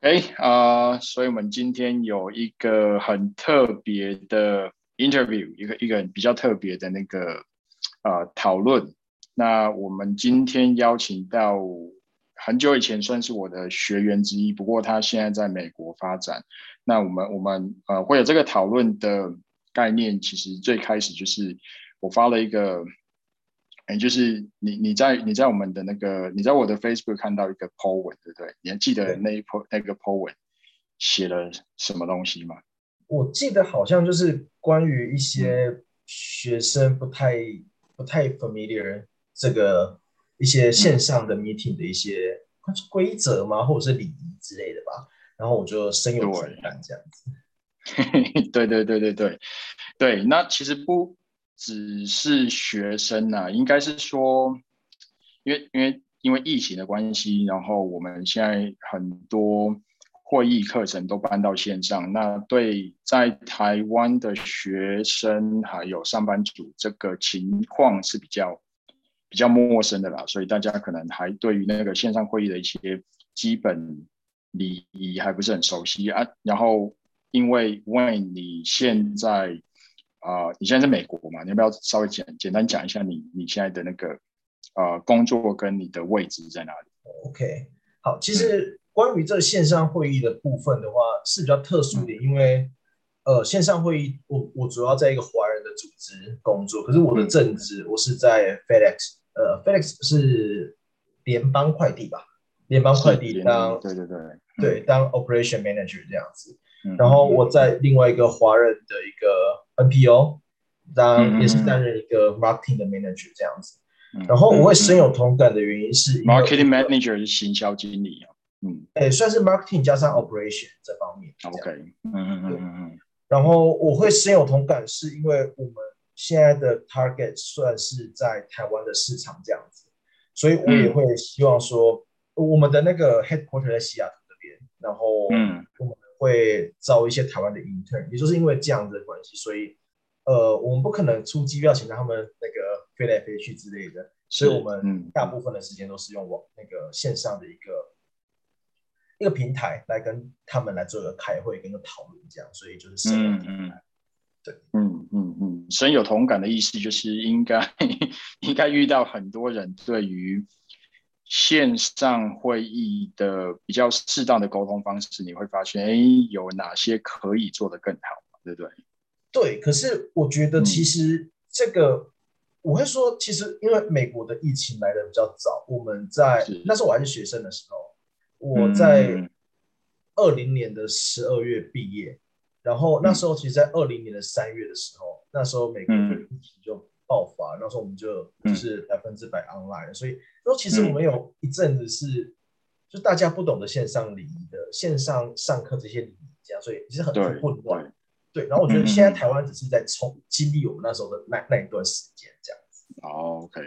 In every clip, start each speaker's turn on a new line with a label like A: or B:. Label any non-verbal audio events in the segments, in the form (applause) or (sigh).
A: OK 啊，所以我们今天有一个很特别的 interview，一个一个比较特别的那个呃讨论。那我们今天邀请到很久以前算是我的学员之一，不过他现在在美国发展。那我们我们呃会有这个讨论的概念，其实最开始就是我发了一个。哎，就是你你在你在我们的那个你在我的 Facebook 看到一个 po 文，对不对？你还记得那一 po 那个 po 文写了什么东西吗？
B: 我记得好像就是关于一些学生不太不太 familiar 这个一些线上的 meeting 的一些规则吗，或者是礼仪之类的吧。然后我就深有同感这样子。(laughs)
A: 对对对对对对，那其实不。只是学生呐，应该是说，因为因为因为疫情的关系，然后我们现在很多会议课程都搬到线上。那对在台湾的学生还有上班族，这个情况是比较比较陌生的啦，所以大家可能还对于那个线上会议的一些基本礼仪还不是很熟悉啊。然后因为为你现在。啊，你现在在美国嘛？你要不要稍微简简单讲一下你你现在的那个呃工作跟你的位置在哪里
B: ？OK，好，其实关于这线上会议的部分的话是比较特殊的，因为呃线上会议我我主要在一个华人的组织工作，可是我的正职我是在 FedEx，呃 FedEx 是联邦快递吧？联邦快递当
A: 对对对
B: 对当 Operation Manager 这样子。然后我在另外一个华人的一个 NPO，当也是担任一个 marketing 的 manager 这样子。然后我会深有同感的原因是
A: ，marketing manager 是行销经理啊，
B: 嗯，哎，算是 marketing 加上 operation 这方面。
A: OK，嗯嗯嗯嗯嗯。
B: 然后我会深有同感，是因为我们现在的 target 算是在台湾的市场这样子，所以我也会希望说，我们的那个 headquarter 在西雅图这边，然后嗯，我们。会招一些台湾的 intern，也就是因为这样的关系，所以呃，我们不可能出机票请他们那个飞来飞去之类的，所以我们大部分的时间都是用网那个线上的一个一个平台来跟他们来做一个开会跟个讨论，这样，所以就是嗯嗯，对，
A: 嗯嗯嗯，深有同感的意思就是应该 (laughs) 应该遇到很多人对于。线上会议的比较适当的沟通方式，你会发现，哎，有哪些可以做得更好，对不对？
B: 对，可是我觉得其实这个，我会说，其实因为美国的疫情来的比较早，我们在那时候我还是学生的时候，我在二零年的十二月毕业，然后那时候其实，在二零年的三月的时候，那时候美国的疫情就。爆发，那时候我们就就是百分之百 online，所以说其实我们有一阵子是就大家不懂得线上礼仪的线上上课这些礼仪，这样所以其实很混乱。对，然后我觉得现在台湾只是在冲经历我们那时候的那那一段时间这样子。
A: 哦，OK，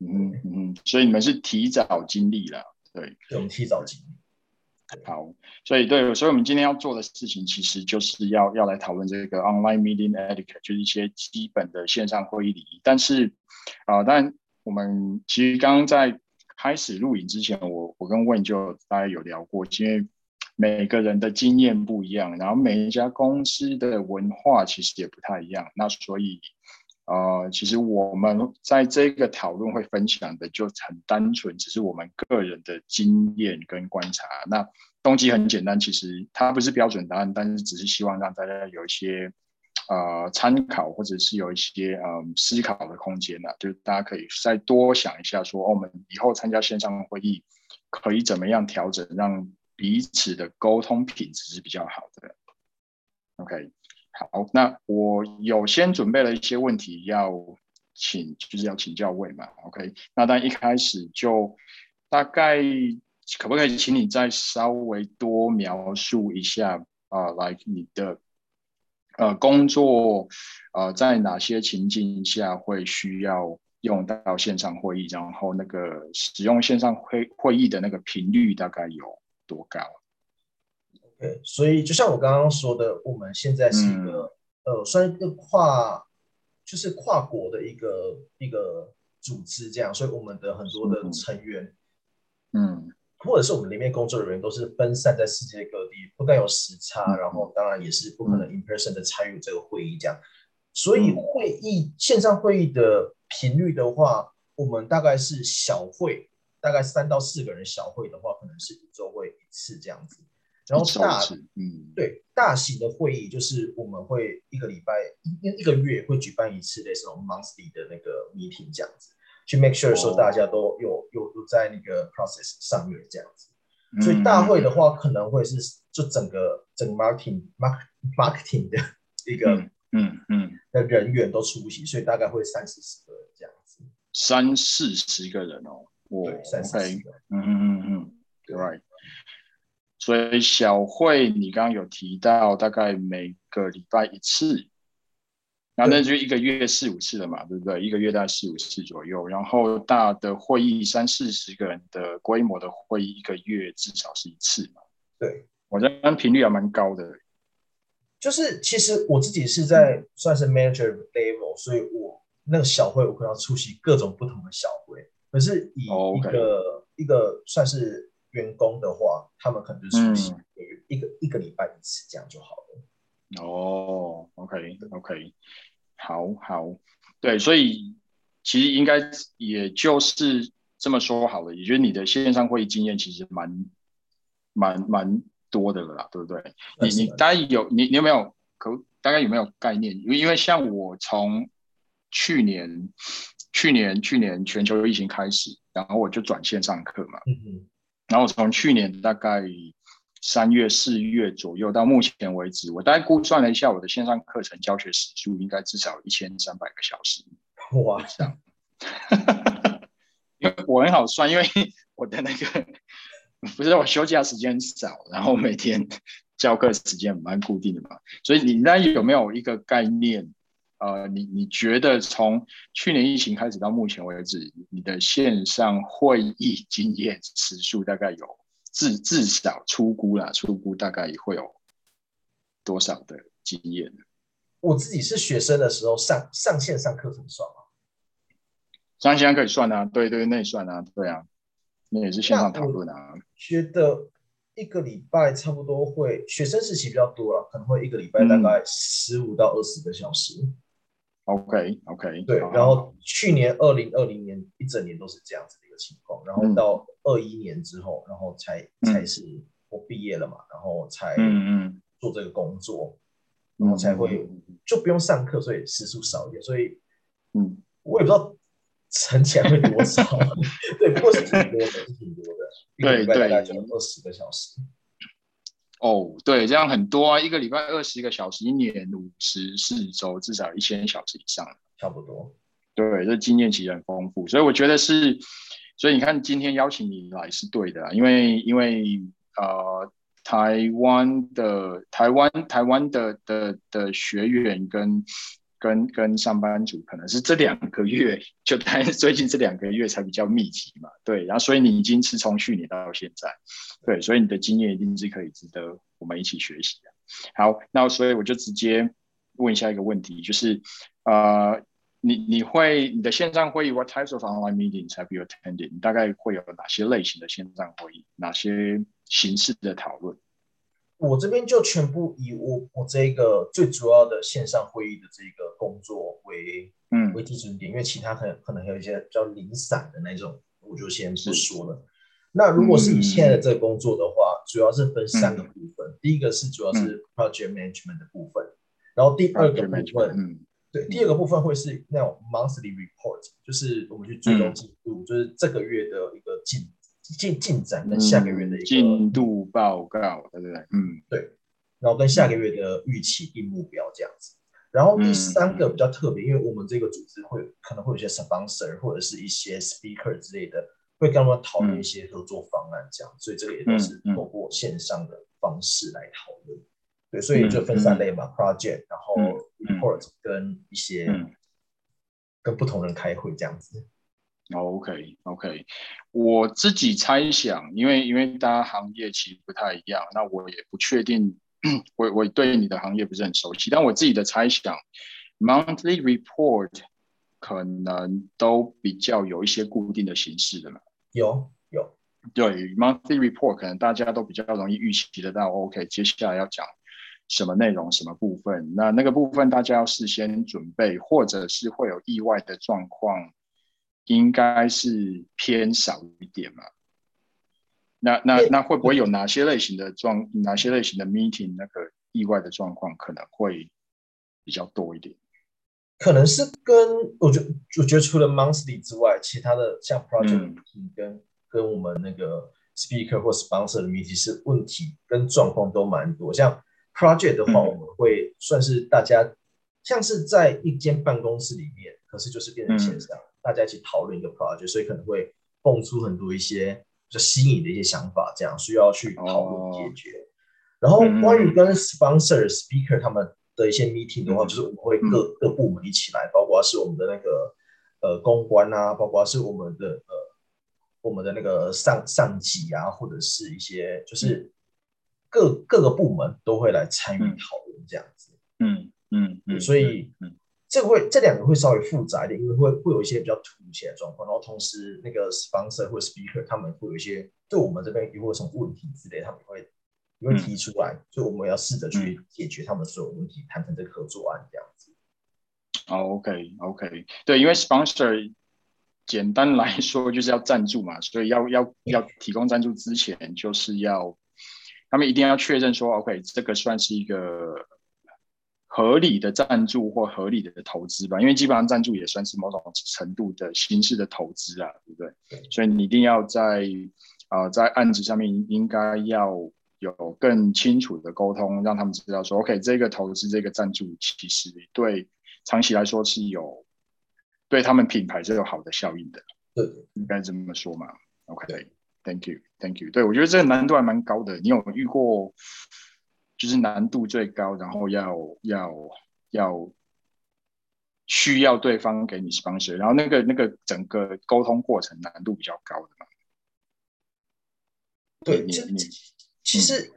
A: 嗯嗯，所以你们是提早经历了，对，
B: 我们提早经历。
A: 好，所以对，所以我们今天要做的事情，其实就是要要来讨论这个 online meeting etiquette，就是一些基本的线上会议礼仪。但是，啊，但我们其实刚刚在开始录影之前，我我跟 Win 就大家有聊过，因为每个人的经验不一样，然后每一家公司的文化其实也不太一样，那所以。呃，其实我们在这个讨论会分享的就很单纯，只是我们个人的经验跟观察。那动机很简单，其实它不是标准答案，但是只是希望让大家有一些呃参考，或者是有一些呃思考的空间呢。就是大家可以再多想一下，说我们以后参加线上会议可以怎么样调整，让彼此的沟通品质是比较好的。OK。好，那我有先准备了一些问题要请，就是要请教位嘛。OK，那但一开始就大概可不可以请你再稍微多描述一下啊，like 你的呃工作呃在哪些情境下会需要用到线上会议，然后那个使用线上会会议的那个频率大概有多高？
B: 对，所以就像我刚刚说的，我们现在是一个呃，算一个跨，就是跨国的一个一个组织这样，所以我们的很多的成员，
A: 嗯，
B: 或者是我们里面工作人员都是分散在世界各地，不但有时差，然后当然也是不可能 in person 的参与这个会议这样。所以会议线上会议的频率的话，我们大概是小会，大概三到四个人小会的话，可能是一周会一次这样子。然后大，嗯，对，大型的会议就是我们会一个礼拜一一个月会举办一次类似这种 monthly 的那个 meeting 这样子，去 make sure 说大家都有有有在那个 process 上面这样子。所以大会的话可能会是就整个整个 marketing mark marketing 的一个
A: 嗯嗯
B: 的人员都出席，所以大概会三四十个人这样子。
A: 三四十个人哦，
B: 对，三四十个。
A: 嗯嗯嗯嗯，right。所以小会你刚刚有提到，大概每个礼拜一次，那那就一个月四五次了嘛，对不对？一个月大概四五次左右。然后大的会议三四十个人的规模的会议，一个月至少是一次嘛。
B: 对，
A: 我觉得频率还蛮高的。
B: 就是其实我自己是在算是 manager level，所以我那个小会我可能要出席各种不同的小会，可是以一个一个算是。员工的话，他们可能就是一个一个礼拜一次，这样就好了。
A: 哦，OK，OK，好好，对，所以其实应该也就是这么说好了。也就是你的线上会议经验其实蛮蛮蛮多的了啦，对不对？你你大概有你你有没有可大概有没有概念？因为因为像我从去年去年去年全球疫情开始，然后我就转线上课嘛。嗯嗯然后从去年大概三月四月左右到目前为止，我大概估算了一下，我的线上课程教学时数应该至少一千三百个小时。
B: 哇，这样，
A: 因为我很好算，因为我的那个不是我休假时间少，然后每天教课时间蛮固定的嘛，所以你那有没有一个概念？呃，你你觉得从去年疫情开始到目前为止，你的线上会议经验时数大概有至至少出估啦，出估大概会有多少的经验？
B: 我自己是学生的时候上上线上课程算吗？
A: 上线可以算啊，对对，那也算啊，对啊，那也是线上讨论啊。
B: 觉得一个礼拜差不多会学生时期比较多了，可能会一个礼拜大概十五到二十个小时。
A: OK，OK，
B: 对，然后去年二零二零年一整年都是这样子的一个情况，然后到二一年之后，然后才才是我毕业了嘛，然后才嗯嗯。做这个工作，然后才会就不用上课，所以时数少一点，所以嗯，我也不知道存起来会多少，(laughs) 对，不过是挺多的，是挺多的，
A: 对对，大
B: 概就二十个小时。
A: 哦，对，这样很多啊，一个礼拜二十个小时，一年五十四周，至少一千小时以上，
B: 差不多。
A: 对，这经验其实很丰富，所以我觉得是，所以你看今天邀请你来是对的，因为因为呃，台湾的台湾台湾的的的学员跟。跟跟上班族可能是这两个月，就但最近这两个月才比较密集嘛，对，然后所以你已经是从去年到现在，对，所以你的经验一定是可以值得我们一起学习的。好，那所以我就直接问一下一个问题，就是呃，你你会你的线上会议，What types of online meetings have you attended？你大概会有哪些类型的线上会议，哪些形式的讨论？
B: 我这边就全部以我我这个最主要的线上会议的这个工作为嗯为基准点，因为其他可能可能还有一些比较零散的那种，我就先不说了。那如果是以现在的这个工作的话，主要是分三个部分。第一个是主要是 project management 的部分，然后第二个部分，嗯，对，第二个部分会是那种 monthly report，就是我们去追踪进度，就是这个月的一个进。进进展跟下个月的一个
A: 进度报告，对不对？嗯，
B: 对。然后跟下个月的预期定目标这样子。然后第三个比较特别，因为我们这个组织会可能会有些 sponsor 或者是一些 speaker 之类的，会跟他们讨论一些合作方案这样。所以这个也都是透过线上的方式来讨论。对，所以就分三类嘛，project，然后 report 跟一些跟不同人开会这样子。
A: OK，OK，我自己猜想，因为因为大家行业其实不太一样，那我也不确定，我我对你的行业不是很熟悉，但我自己的猜想，monthly report 可能都比较有一些固定的形式的嘛。
B: 有有，
A: 对，monthly report 可能大家都比较容易预期得到。OK，接下来要讲什么内容、什么部分？那那个部分大家要事先准备，或者是会有意外的状况，应该是偏少一点嘛。那那那会不会有哪些类型的状、哪些类型的 meeting 那个意外的状况可能会比较多一点？
B: 可能是跟我觉我觉得除了 monthly 之外，其他的像 project meeting 跟跟我们那个 speaker 或 sponsor 的 meeting 是问题跟状况都蛮多。像 project 的话，我们会算是大家像是在一间办公室里面，可是就是变成线上，大家一起讨论一个 project，所以可能会蹦出很多一些比较新颖的一些想法，这样需要去讨论解决。然后关于跟 sponsor、speaker 他们。的一些 meeting 的话，就是我们会各各部门一起来，包括是我们的那个呃公关啊，包括是我们的呃我们的那个上上级啊，或者是一些就是各各个部门都会来参与讨论这样子。
A: 嗯嗯嗯，
B: 所以这个会这两个会稍微复杂一点，因为会会有一些比较突出的状况，然后同时那个 sponsor 或 speaker 他们会有一些对我们这边如果有什么问题之类，他们会。提出来，所以我们要试着去解决他们所有问题，谈成这个合作案这样子。
A: OK，OK，对，因为 sponsor 简单来说就是要赞助嘛，所以要要要提供赞助之前，就是要他们一定要确认说，OK，这个算是一个合理的赞助或合理的投资吧，因为基本上赞助也算是某种程度的形式的投资啊，对不对？所以你一定要在啊在案子上面应该要。有更清楚的沟通，让他们知道说，OK，这个投资、这个赞助，其实对长期来说是有对他们品牌是有好的效应的。
B: 对，
A: 应该这么说嘛。OK，Thank you，Thank you。对我觉得这个难度还蛮高的。你有遇过就是难度最高，然后要要要需要对方给你 sponsor，然后那个那个整个沟通过程难度比较高的嘛？
B: 对你你。其实，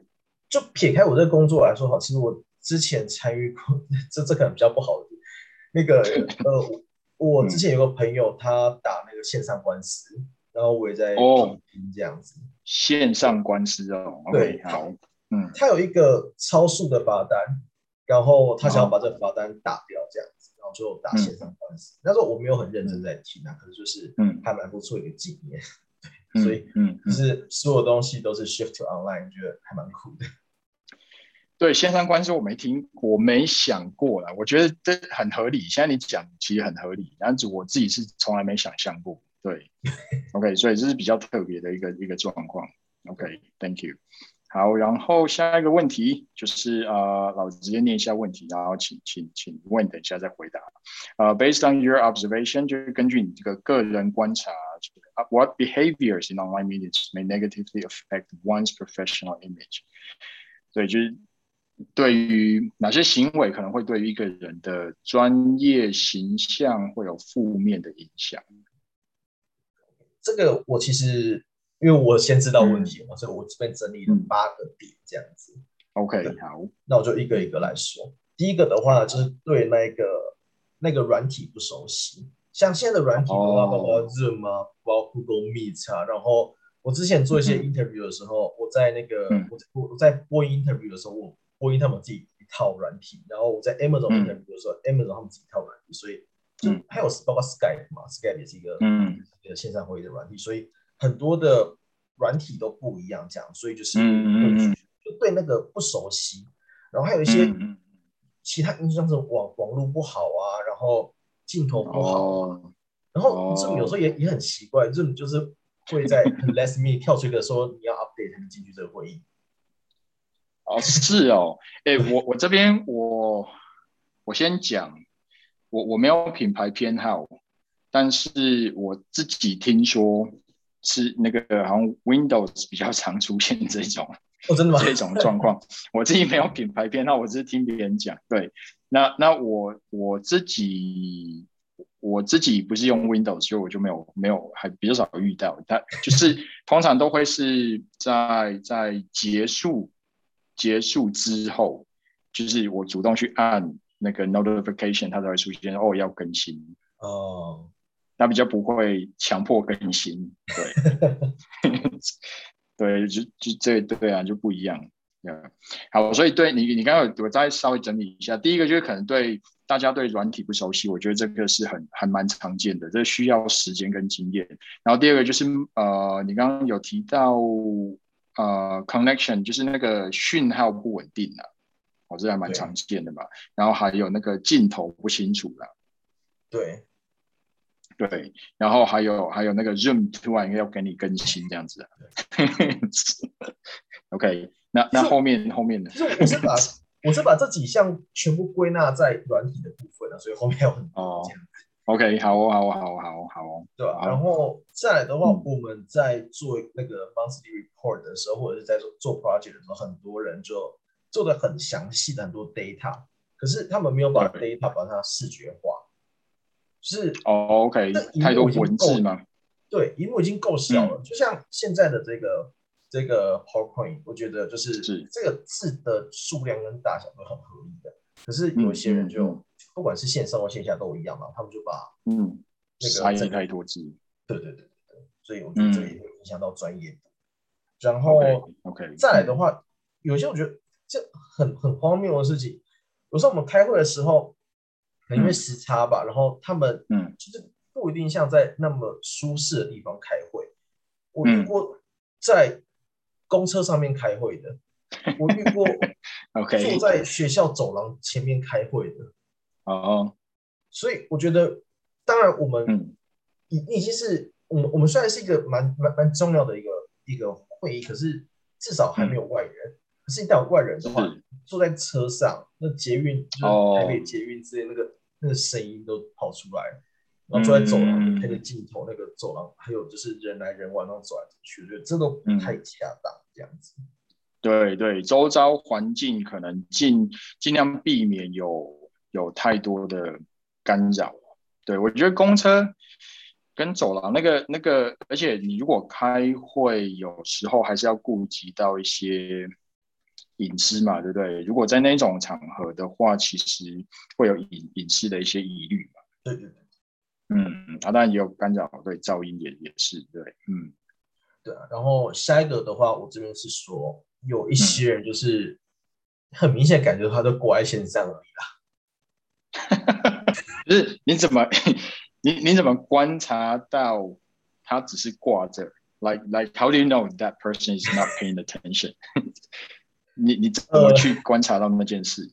B: 就撇开我这个工作来说，哈，其实我之前参与过，(laughs) 这这可能比较不好的。那个，呃，我之前有个朋友，他打那个线上官司，然后我也在哦这样子。
A: 线上官司哦，对，好，嗯，
B: 他有一个超速的罚单，然后他想要把这个罚单打掉，这样子，然后就打线上官司。那时候我没有很认真在听啊，可是就是，嗯，还蛮不错一个经验。(laughs) 所以，嗯，就是所有东西都是 shift to online，觉得还蛮酷的。
A: 对，线上官司我没听，我没想过了。我觉得这很合理。现在你讲其实很合理，但是我自己是从来没想象过。对，(laughs) OK，所以这是比较特别的一个一个状况。OK，Thank you。好，然后下一个问题就是呃，老子直接念一下问题，然后请请请问，等一下再回答。呃，Based on your observation，就是根据你这个个人观察，What behaviors in online media may negatively affect one's professional image？所以就是对于哪些行为可能会对于一个人的专业形象会有负面的影响？
B: 这个我其实。因为我先知道问题嘛，所以我这边整理了八个点这样子。
A: OK，好，
B: 那我就一个一个来说。第一个的话就是对那个那个软体不熟悉，像现在的软体的话，包括 Zoom 啊，包括 Google Meet 啊。然后我之前做一些 interview 的时候，我在那个我我在播音 interview 的时候，我播音他们自己一套软体，然后我在 Amazon interview 的时候，Amazon 他们自己一套软体，所以就还有包括 Skype 嘛，Skype 也是一个嗯。一个线上会议的软体，所以。很多的软体都不一样，这样，所以就是就对那个不熟悉，然后还有一些其他因素，像是网网络不好啊，然后镜头不好啊，然后这种有时候也也很奇怪，这种就是会在 last minute 跳出一个说你要 update 才能进去这个会议。
A: 哦，是哦，哎，我我这边我我先讲，我我没有品牌偏好，但是我自己听说。是那个好像 Windows 比较常出现这种
B: 哦，真的吗？(laughs)
A: 这种状况，我自己没有品牌偏那，我只是听别人讲。对，那那我我自己我自己不是用 Windows，所以我就没有没有还比较少遇到。它就是通常都会是在在结束结束之后，就是我主动去按那个 notification，它才会出现哦要更新。
B: 哦，
A: 那比较不会强迫更新，对，(laughs) 对，就就这对啊，就不一样。好，所以对你，你刚刚有我再稍微整理一下。第一个就是可能对大家对软体不熟悉，我觉得这个是很还蛮常见的，这需要时间跟经验。然后第二个就是呃，你刚刚有提到呃，connection 就是那个讯号不稳定啊，哦，这还蛮常见的嘛。然后还有那个镜头不清楚啦，
B: 对，
A: 对，然后还有还有那个 Zoom 突然要给你更新这样子，OK。(laughs) 那那后面后面的，
B: 就是我是把 (laughs) 我是把这几项全部归纳在软体的部分了，所以后面有很多这样子。
A: OK，好哦，好哦，好哦，好哦，好哦，
B: 对吧？然后再来的话，我们在做那个 monthly report 的时候，或者是在做做 project 的时候，很多人就做的很详细的很多 data，可是他们没有把 data 把它视觉化，是
A: 哦，OK，太多文字吗？
B: 对，荧幕已经够小了，就像现在的这个。这个 PowerPoint 我觉得就是这个字的数量跟大小都很合理的，可是有些人就不管是线上或线下都一样嘛，他们就把
A: 嗯
B: 那
A: 个塞太多字，
B: 对对对对对，所以我觉得这也会影响到专业度。然后
A: OK
B: 再来的话，有些我觉得这很很荒谬的事情，有时候我们开会的时候，可能因为时差吧，然后他们嗯就是不一定像在那么舒适的地方开会，我遇过在。公车上面开会的，(laughs) 我遇过。
A: OK，
B: 坐在学校走廊前面开会的。
A: 哦，
B: 所以我觉得，当然我们已已经是我们我们虽然是一个蛮蛮蛮重要的一个一个会议，可是至少还没有外人。可是一旦有外人的话，坐在车上，那捷运就是台北捷运之类那个那个声音都跑出来。然后坐在走廊那个镜头，那个走廊还有就是人来人往，那种走来走去，我觉得这都不太恰当。这样子，
A: 对对，周遭环境可能尽尽量避免有有太多的干扰。对我觉得公车跟走廊那个那个，而且你如果开会，有时候还是要顾及到一些隐私嘛，对不对？如果在那种场合的话，其实会有隐隐私的一些疑虑嘛。
B: 对对对。
A: 嗯，啊，当然也有干扰，对噪音也也是，对，嗯，
B: 对啊。然后下一个的话，我这边是说，有一些人就是很明显感觉他都挂在线上而已
A: 啦。(laughs) 就是你怎么你你怎么观察到他只是挂着？Like like how do you know that person is not paying attention？(laughs) 你你怎么去观察到那件事？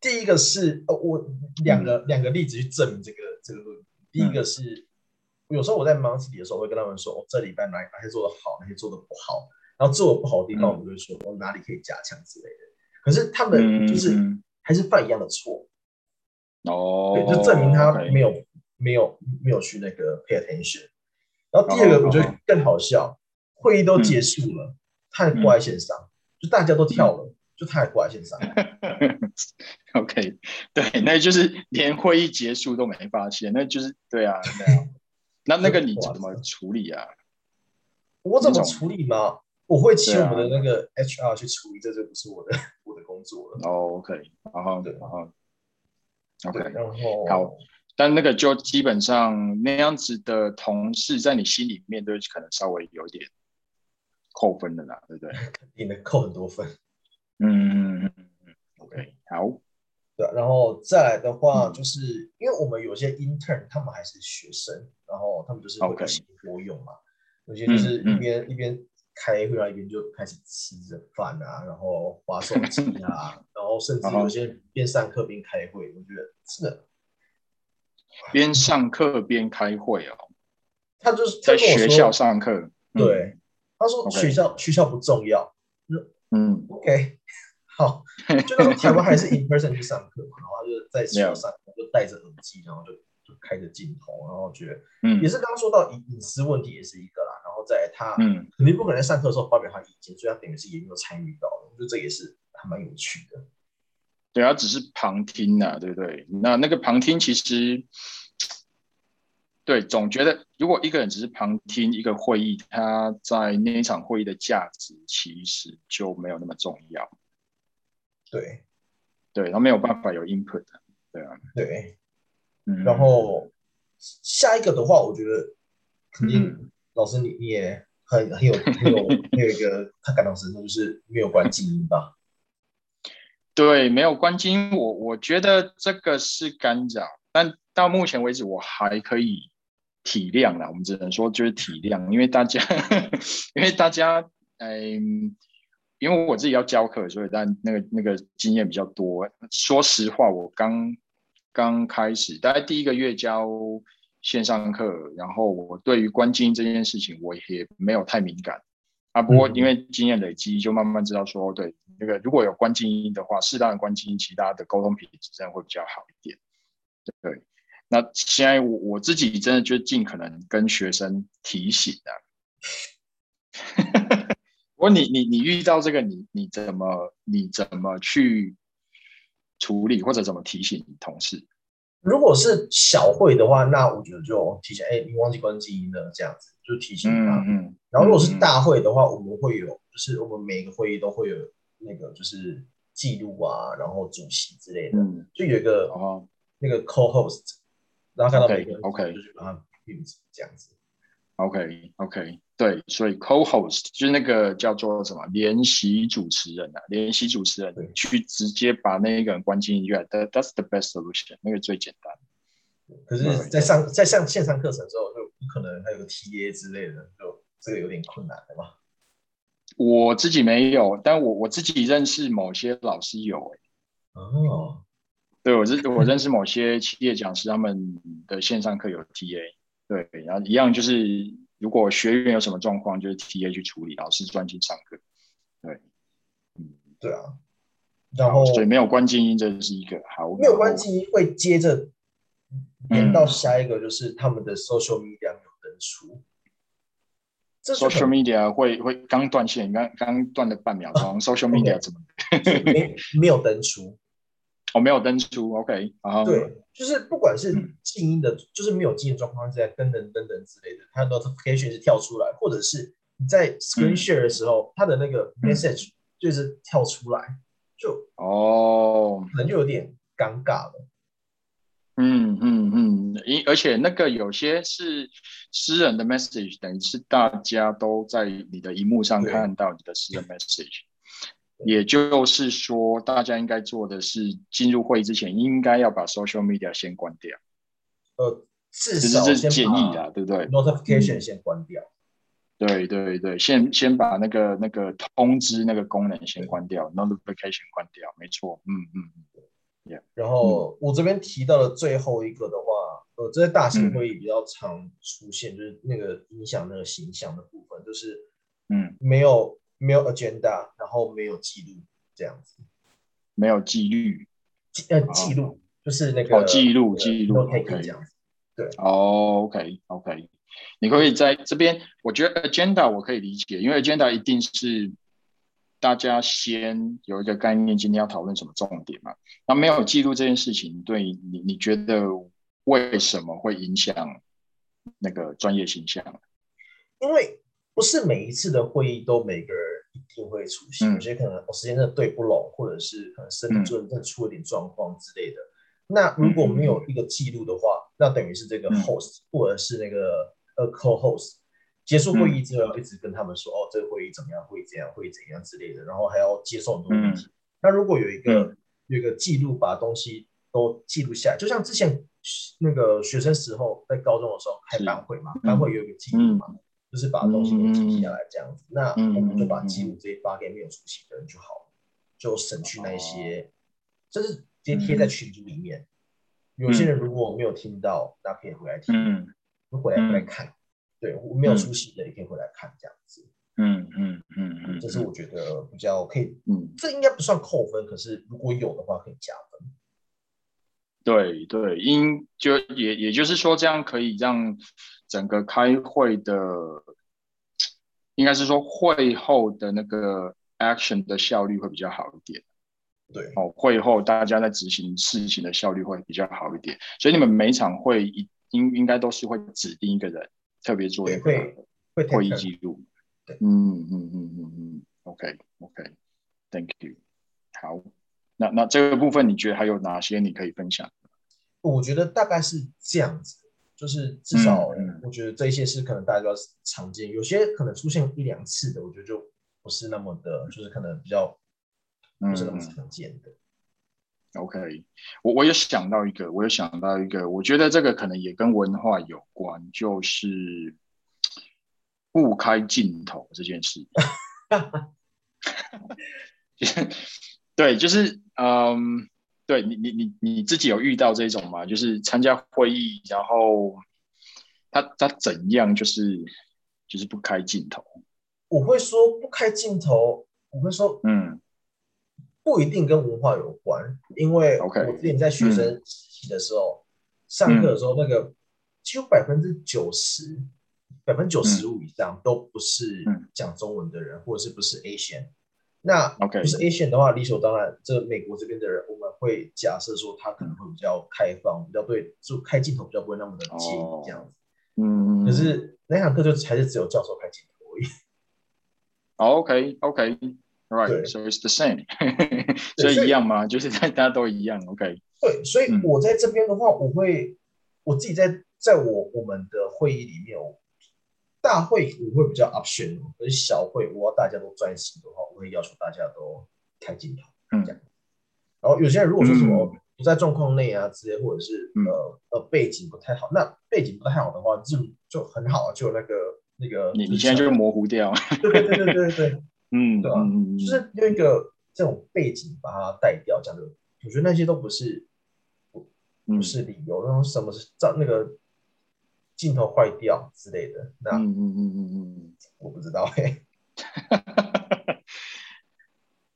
B: 第一个是呃，我两个两个例子去证明这个这个论点。第一个是，有时候我在忙自己的时候，会跟他们说，我这礼拜哪哪些做的好，哪些做的不好，然后做的不好的地方，我们就会说，我哪里可以加强之类的。可是他们就是还是犯一样的错，
A: 哦，
B: 对，就证明他没有没有没有去那个 pay attention。然后第二个我觉得更好笑，会议都结束了，他还挂在线上，就大家都跳了。就他还挂线上，(laughs)
A: OK，对，那就是连会议结束都没发现，那就是对啊，对啊，那那个你怎么 (laughs) 处理啊？
B: 我怎么处理吗？我会请我们的那个 HR 去处理，这就不是我的我的工作了。
A: 哦，OK，然后对，然后 OK，
B: 然后
A: 好，但那个就基本上那样子的同事，在你心里面都可能稍微有点扣分的啦，对不对？(laughs)
B: 肯定的，扣很多分。
A: 嗯嗯嗯嗯，OK，好，
B: 对，然后再来的话，就是因为我们有些 intern，他们还是学生，然后他们就是会写多用嘛，有些就是一边一边开会啊，一边就开始吃着饭啊，然后划手机啊，(laughs) 然后甚至有些边上课边开会，我觉得是的。
A: 边上课边开会哦，
B: 他就是
A: 在学校上课，
B: 对，他说学校学校不重要。
A: 嗯
B: ，OK，(laughs) 好，就那时候台湾还是 in person 去上课嘛，然后就在学校上课，就戴着耳机，然后就就开着镜头，然后觉得，嗯，也是刚刚说到隐隐私问题也是一个啦，然后在他，嗯，肯定不可能上课的时候发表他意见，所以他等于是也没有参与到，我觉得这也是还蛮有趣的。
A: 对啊，只是旁听呐，对不对？那那个旁听其实。对，总觉得如果一个人只是旁听一个会议，他在那一场会议的价值其实就没有那么重要。
B: 对，
A: 对他没有办法有 input 的，对啊，
B: 对，嗯，然后下一个的话，我觉得肯定老师你你也很很有很有 (laughs) 很有一个他感同身受，就是没有关静音吧？
A: 对，没有关静音，我我觉得这个是干扰，但到目前为止我还可以体谅啦。我们只能说就是体谅，因为大家 (laughs) 因为大家嗯。因为我自己要教课，所以但那个那个经验比较多。说实话，我刚刚开始，大概第一个月教线上课，然后我对于关机这件事情，我也没有太敏感啊。不过因为经验累积，就慢慢知道说，对那个如果有关静音的话，适当的关静音，其他的沟通品质这样会比较好一点。对，那现在我我自己真的就尽可能跟学生提醒的。(laughs) 我你你你遇到这个你你怎么你怎么去处理或者怎么提醒同事？
B: 如果是小会的话，那我觉得就提醒，哎，你忘记关静音了，这样子就提醒他。嗯。然后如果是大会的话，我们会有，就是我们每个会议都会有那个就是记录啊，然后主席之类的，就有一个哦那个 co-host，然后看到每个人
A: OK
B: 就是把它名字这样子。
A: OK OK。对，所以 co-host 就是那个叫做什么联席主持人啊，联席主持人去直接把那一个人关进医院，that that's the best solution，那个最简单。
B: 可是，在上在上线上课程之后，就不可能还有个 TA 之类的，就这个有点困难，对吧？
A: 我自己没有，但我我自己认识某些老师有，哎，哦，对我认我认识某些企业讲师，他们的线上课有 TA，对，然后一样就是。如果学员有什么状况，就是 T A 去处理，老师专心上课。对，
B: 嗯，对啊。然后，
A: 所以没有关静音，这是一个好。
B: 没有关静音会接着连到下一个，就是他们的 social media 没有登出。
A: social media 会会刚断线，刚刚断了半秒钟。(laughs) social media 怎么 (laughs)
B: 没没有登出？
A: 我没有登出，OK，啊，
B: 对，就是不管是静音的，就是没有静音状况之下，等等等等之类的，它的 notification 是跳出来，或者是你在 screen share 的时候，它的那个 message 就是跳出来，就
A: 哦，
B: 可能就有点尴尬了。
A: 嗯嗯嗯，因而且那个有些是私人的 message，等于是大家都在你的荧幕上看到你的私人 message。也就是说，大家应该做的是，进入会议之前应该要把 social media 先关掉。
B: 呃，至少是
A: 建议啊，对不对
B: ？notification 先关掉。
A: 对对对，先先把那个那个通知那个功能先关掉，notification 关掉，没错。嗯嗯嗯。
B: 然后我这边提到的最后一个的话，呃，这些大型会议比较常出现，就是那个影响那个形象的部分，就是嗯，没有。没有 agenda，然后没有记录，这样子，
A: 没有记律，
B: 记呃记录就是那个哦
A: 记录记录
B: ，OK 这样子，对
A: ，OK OK，你可以在这边，我觉得 agenda 我可以理解，因为 agenda 一定是大家先有一个概念，今天要讨论什么重点嘛。那没有记录这件事情，对你你觉得为什么会影响那个专业形象？
B: 因为不是每一次的会议都每个人。一定会出现，有些可能我时间真的对不拢，或者是可能身体真的出了点状况之类的。那如果没有一个记录的话，那等于是这个 host 或者是那个呃 co-host 结束会议之后，一直跟他们说哦，这个会议怎么样，会怎样，会怎样之类的，然后还要接受很多问题。那如果有一个有一个记录，把东西都记录下来，就像之前那个学生时候在高中的时候开班会嘛，班会有一个记录嘛。就是把东西给记下来这样子，那我们就把记录直接发给没有出席的人就好了，就省去那些，就是直接贴在群组里面。有些人如果没有听到，那可以回来听，嗯回来回来看。对，没有出席的也可以回来看这样子。
A: 嗯嗯嗯嗯，
B: 这是我觉得比较可以，嗯，这应该不算扣分，可是如果有的话可以加分。
A: 对对，因就也也就是说，这样可以让。整个开会的，应该是说会后的那个 action 的效率会比较好一点。
B: 对，
A: 哦，会后大家在执行事情的效率会比较好一点。所以你们每场会一应应该都是会指定一个人特别做一个会议记录。
B: 对，
A: 嗯嗯嗯嗯嗯，OK OK，Thank you。好，那那这个部分你觉得还有哪些你可以分享？
B: 我觉得大概是这样子，就是至少我觉得这些是可能大家比较常见，有些可能出现一两次的，我觉得就不是那么的，就是可能比较不是那么常见的。
A: OK，我我有想到一个，我有想到一个，我觉得这个可能也跟文化有关，就是不开镜头这件事。(laughs) (laughs) (laughs) 对，就是嗯，对你你你你自己有遇到这种吗？就是参加会议，然后他他怎样，就是就是不开镜头。
B: 我会说不开镜头，我会说嗯。不一定跟文化有关，因为我之前在学生时期的时候，上课的时候，那个几乎百分之九十、百分之九十五以上都不是讲中文的人，或者是不是 Asian。那就是 Asian 的话，理所当然，这美国这边的人，我们会假设说他可能会比较开放，比较对，就开镜头比较不会那么的介意这样子。嗯，可是那堂课就还是只有教授开镜头而已。
A: OK，OK。Right, so it's the same. (laughs) 所以一样吗？就是大家都一样，OK？
B: 对，所以我在这边的话，我会我自己在在我我们的会议里面，大会我会比较 option，而小会我要大家都专心的话，我会要求大家都开镜头，嗯，这样。然后有些人如果说什么不在状况内啊之类，或者是呃呃背景不太好，那背景不太好的话，就就很好啊，就那个那个
A: 你你现在就模糊掉，
B: 对对对对对对。(laughs) 嗯，对吧？就是用一个这种背景把它带掉，这样的，我觉得那些都不是不不是理由。那种什么是照那个镜头坏掉之类的，那嗯嗯嗯嗯嗯，我不知道哎。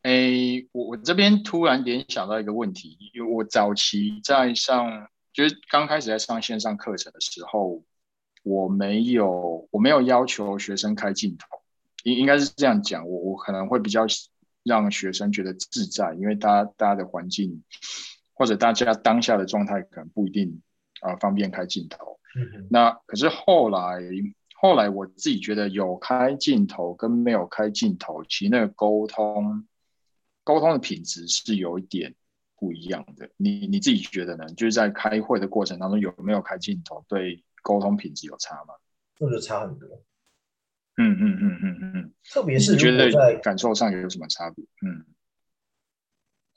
A: 哎，(laughs) 我我这边突然联想到一个问题，因为我早期在上，就是刚开始在上线上课程的时候，我没有我没有要求学生开镜头。应应该是这样讲，我我可能会比较让学生觉得自在，因为大家大家的环境或者大家当下的状态可能不一定啊方便开镜头。那可是后来后来我自己觉得有开镜头跟没有开镜头，其实那个沟通沟通的品质是有一点不一样的。你你自己觉得呢？就是在开会的过程当中有没有开镜头，对沟通品质有差吗？
B: 我觉得差很多。
A: 嗯嗯嗯嗯嗯嗯，
B: 特别是
A: 觉得在感受上有什么差别？嗯，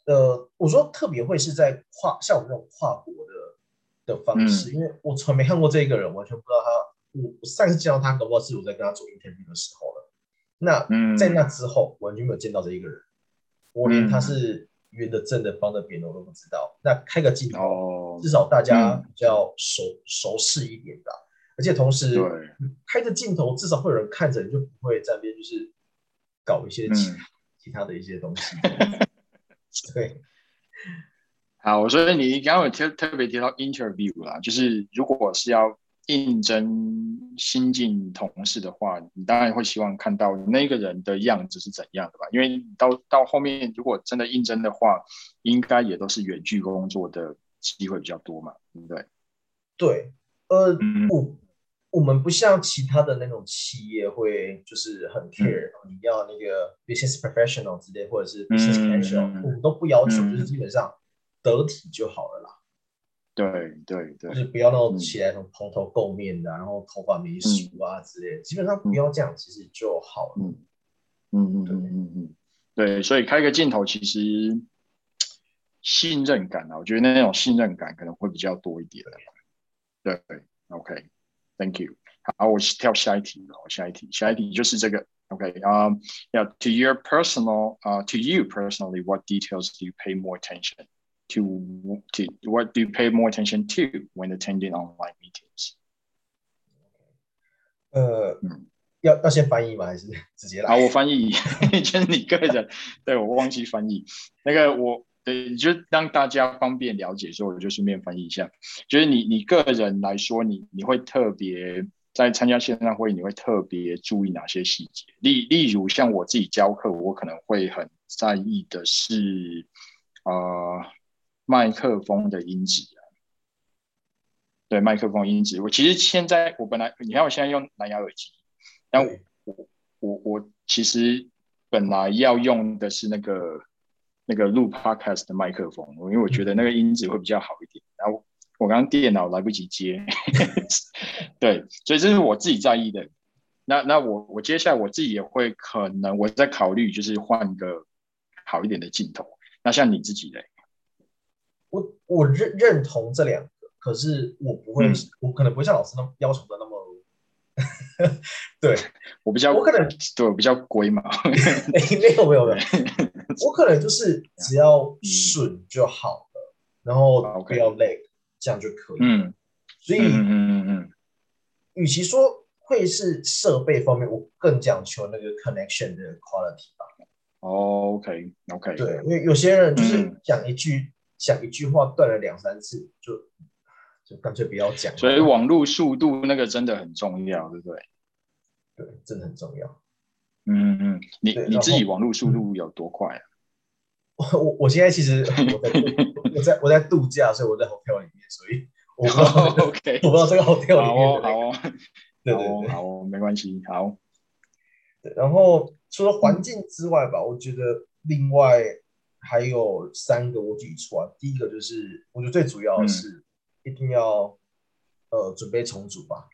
B: 呃，我说特别会是在跨像我们这种跨国的的方式，因为我从没看过这一个人，完全不知道他。我上次见到他，搞不好是我在跟他做 interview 的时候了。那在那之后，完全没有见到这一个人，我连他是圆的、正的、方的、扁的我都不知道。那开个镜头，至少大家比较熟熟识一点吧。而且同时，开着镜头，至少会有人看着，你就不会在边就是搞一些其其他的一些东西。(laughs) 对，
A: 好，所以你刚刚有特特别提到 interview 啦，就是如果是要应征新进同事的话，你当然会希望看到那个人的样子是怎样的吧？因为到到后面，如果真的应征的话，应该也都是远距工作的机会比较多嘛，对不对？
B: 对，呃，不。我们不像其他的那种企业会就是很 care，你要那个 business professional 之类，或者是 business casual，我们都不要求，就是基本上得体就好了啦。
A: 对对对，
B: 就是不要那种起来那种蓬头垢面的，然后头发没梳啊之类，基本上不要这样，其实就好了。嗯
A: 嗯嗯嗯嗯，对，所以开个镜头其实信任感啊，我觉得那种信任感可能会比较多一点。对，OK。Thank you。好，我跳下一题了。下一题，下一题就是这个。Okay. Um. Yeah. To your personal. Uh. To you personally, what details do you pay more attention to? To what do you pay more attention to when attending online meetings?
B: 呃，嗯，要要先翻译吗？还是直接来？
A: 好，我翻译，(laughs) 就是你个人。对我忘记翻译。那个我。对，就让大家方便了解，所以我就顺便翻译一下。就是你你个人来说，你你会特别在参加线上会议，你会特别注意哪些细节？例例如像我自己教课，我可能会很在意的是，呃，麦克风的音质啊。对，麦克风音质，我其实现在我本来你看我现在用蓝牙耳机，但我我我其实本来要用的是那个。那个录 podcast 的麦克风，因为我觉得那个音质会比较好一点。然后我刚刚电脑来不及接，(laughs) 对，所以这是我自己在意的。那那我我接下来我自己也会可能我在考虑，就是换个好一点的镜头。那像你自己嘞？
B: 我我认认同这两个，可是我不会，我可能不会像老师那么要求的那么。(laughs) 对
A: 我比较，
B: 我可能
A: 对我比较龟嘛。
B: 没有没有没有，(laughs) 我可能就是只要顺就好了，然后不要累，这样就可以。嗯，所以嗯嗯嗯，与其说会是设备方面，我更讲求那个 connection 的 quality 吧。
A: OK OK，
B: 对，因为有些人就是讲一句讲一句话断了两三次就。就干脆不要讲，
A: 所以网络速度那个真的很重要，对不对？
B: 对，真的很重要。
A: 嗯嗯，你你自己网络速度有多快啊？
B: 我我我现在其实 (laughs) 我在我在度假，所以我在 hotel 里面，所以 (laughs) 我不知道 OK，(laughs) 我不知道这个 hotel 里面。
A: 好哦，
B: 对对对，
A: 好哦，没关系，好。
B: 对，然后除了环境之外吧，我觉得另外还有三个我举出来。第一个就是，我觉得最主要的是。一定要呃准备充足吧。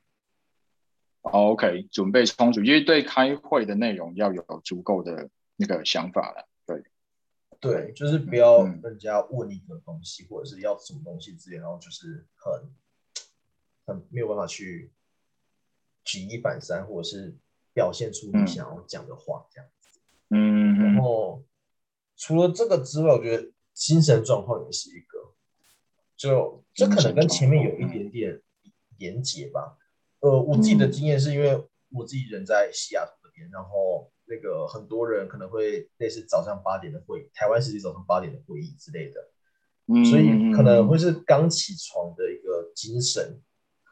A: OK，准备充足，因为对开会的内容要有足够的那个想法了。对，
B: 对，就是不要人家问你的东西，或者是要什么东西之类，然后就是很很没有办法去举一反三，或者是表现出你想要讲的话这样子。嗯，然后除了这个之外，我觉得精神状况也是一个。就这可能跟前面有一点点连结吧。呃，我自己的经验是因为我自己人在西雅图那边，然后那个很多人可能会类似早上八点的会，台湾时间早上八点的会议之类的，所以可能会是刚起床的一个精神。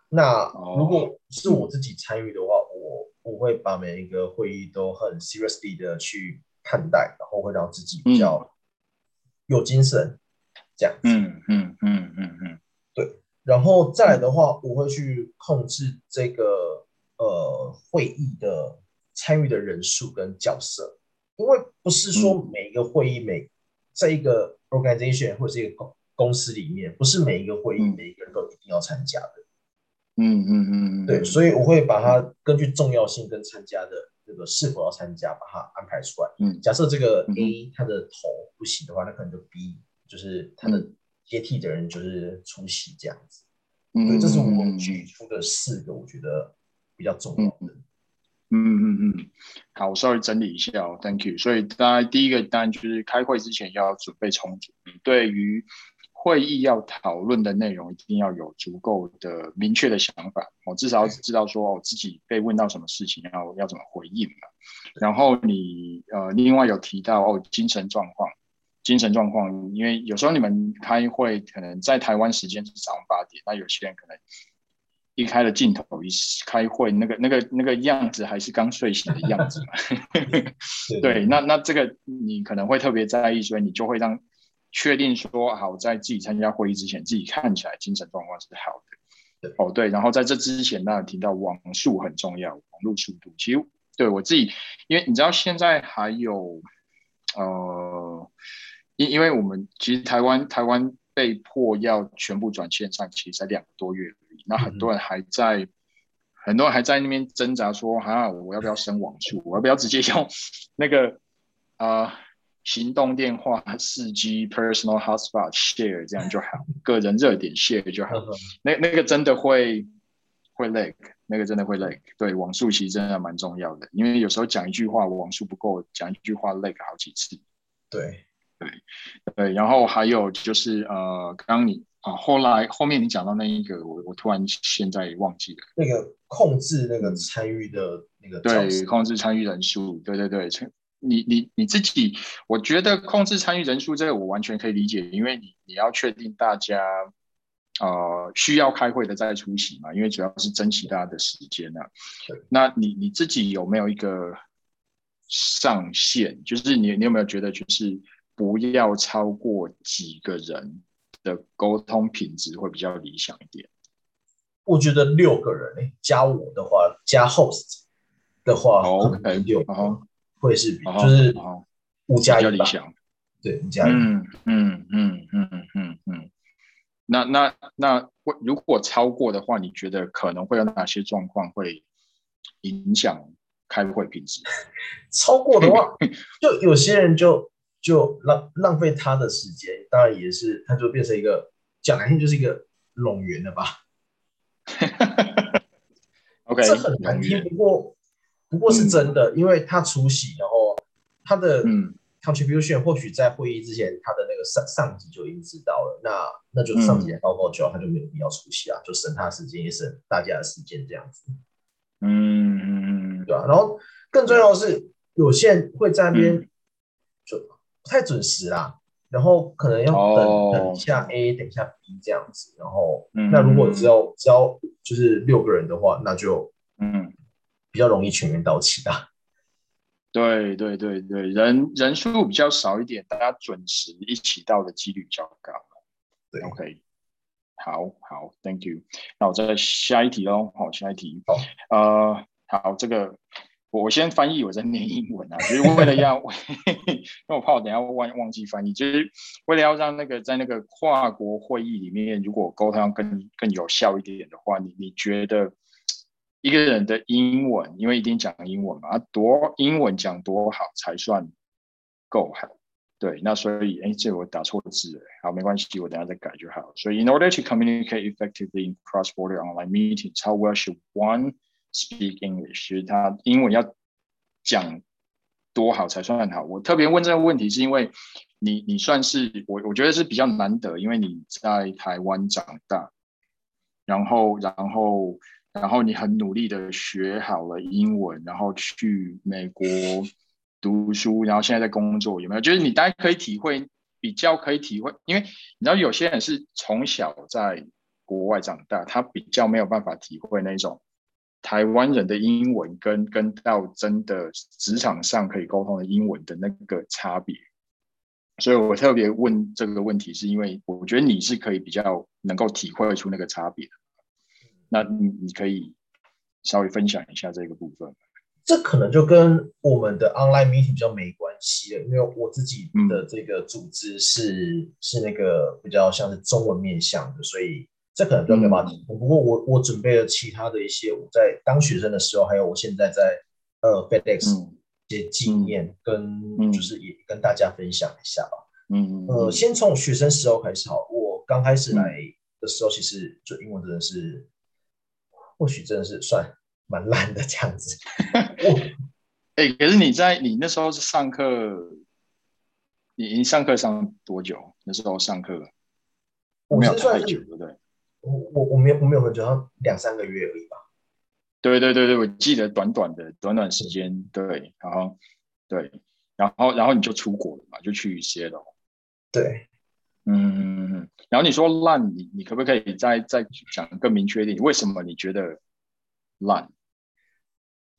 B: 那如果是我自己参与的话，我我会把每一个会议都很 seriously 的去看待，然后会让自己比较有精神。这样，嗯嗯嗯嗯嗯，对，然后再来的话，我会去控制这个呃会议的参与的人数跟角色，因为不是说每一个会议每在一个 organization 或者是一个公公司里面，不是每一个会议每一个人都一定要参加的，嗯嗯嗯嗯，对，所以我会把它根据重要性跟参加的这个是否要参加，把它安排出来。嗯，假设这个 A 他的头不行的话，那可能就 B。就是他的接替的人就是出席这样子，嗯，这是我举出的四个，我觉得比较重要的。
A: 嗯嗯嗯，好，我稍微整理一下哦，Thank you。所以当然第一个当然就是开会之前要准备充足，你对于会议要讨论的内容一定要有足够的明确的想法，我至少要知道说哦自己被问到什么事情要要怎么回应嘛。然后你呃另外有提到哦精神状况。精神状况，因为有时候你们开会可能在台湾时间是早上八点，那有些人可能一开了镜头一开会，那个那个那个样子还是刚睡醒的样子嘛。(laughs) 对，(laughs) 那那这个你可能会特别在意，所以你就会让确定说好，在自己参加会议之前，自己看起来精神状况是好的。哦，对，然后在这之前，大家提到网速很重要，网络速度。其实对我自己，因为你知道现在还有呃。因因为我们其实台湾台湾被迫要全部转线上，其实才两个多月而已。那很多人还在，很多人还在那边挣扎说：“啊，我要不要升网速？我要不要直接用那个啊行动电话四 G personal hotspot share 这样就好，(laughs) 个人热点 share 就好。那那个真的会会 lag，那个真的会 lag。对，网速其实真的蛮重要的，因为有时候讲一句话网速不够，讲一句话 lag 好几次。
B: 对。
A: 对，对，然后还有就是呃，刚刚你啊，后来后面你讲到那一个，我我突然现在忘记了
B: 那个控制那个参与的那个
A: 对，控制参与人数，对对对，你你你自己，我觉得控制参与人数这个我完全可以理解，因为你你要确定大家呃需要开会的再出席嘛，因为主要是珍惜大家的时间啊。那你你自己有没有一个上限？就是你你有没有觉得就是？不要超过几个人的沟通品质会比较理想一点。
B: 我觉得六个人加我的话，加 host 的话
A: ，OK
B: 六会是比就是五加一
A: 理想。
B: 对，五加一。
A: 嗯嗯嗯嗯嗯嗯。那那那会如果超过的话，你觉得可能会有哪些状况会影响开会品质？(laughs)
B: 超过的话，(laughs) 就有些人就就浪浪费他的时间，当然也是，他就变成一个讲难听就是一个冗员了吧。(laughs)
A: OK，
B: 这很难听，不过不过是真的，因为他出席，然后他的嗯。contribution 或许在会议之前，他的那个上上级就已经知道了，那那就上级来报告就好，他就没有必要出席啊，就省他时间，也省大家的时间这样子。
A: 嗯嗯嗯，
B: 对吧？然后更重要的是，有些人会在那边就不太准时啦，然后可能要等等一下 A，等一下 B 这样子，然后那如果只要只要就是六个人的话，那就嗯比较容易全员到齐的。
A: 对对对对，人人数比较少一点，大家准时一起到的几率比较高。
B: 对
A: ，OK，好好，Thank you。那我再下一题喽。好，下一题。
B: 好，
A: 呃，好，这个我先翻译，我在念英文啊，就是为了要，(laughs) 因为我怕我等下忘忘记翻译，就是为了要让那个在那个跨国会议里面，如果沟通更更有效一点的话，你你觉得？一个人的英文，因为一定讲英文嘛，多英文讲多好才算够好。对，那所以，哎，这我打错字了，好，没关系，我等下再改就好。所以，in order to communicate effectively in cross-border online meetings, how well should one speak English？他英文要讲多好才算好。我特别问这个问题，是因为你，你算是我，我觉得是比较难得，因为你在台湾长大，然后，然后。然后你很努力的学好了英文，然后去美国读书，然后现在在工作，有没有？就是你大家可以体会，比较可以体会，因为你知道有些人是从小在国外长大，他比较没有办法体会那种台湾人的英文跟跟到真的职场上可以沟通的英文的那个差别。所以我特别问这个问题，是因为我觉得你是可以比较能够体会出那个差别的。那你你可以稍微分享一下这个部分。
B: 这可能就跟我们的 online meeting 比较没关系了，因为我自己的这个组织是是那个比较像是中文面向的，所以这可能就没办法提供。不过我我准备了其他的一些我在当学生的时候，还有我现在在呃 FedEx 一些经验，跟就是也跟大家分享一下吧。
A: 嗯
B: 呃，先从学生时候开始好，我刚开始来的时候，其实就英文真的是。或许真的是算蛮烂的这样子。(laughs)
A: 哎，可是你在你那时候是上课，你你上课上多久？那时候上课没有太久，对不对？
B: 我我我没有我没有很久，两三个月而已吧。
A: 对对对对，我记得短短的短短时间，对，然后对，然后然后你就出国了嘛，就去 e a
B: 对。
A: 嗯然后你说烂，你你可不可以再再讲更明确一点？为什么你觉得烂？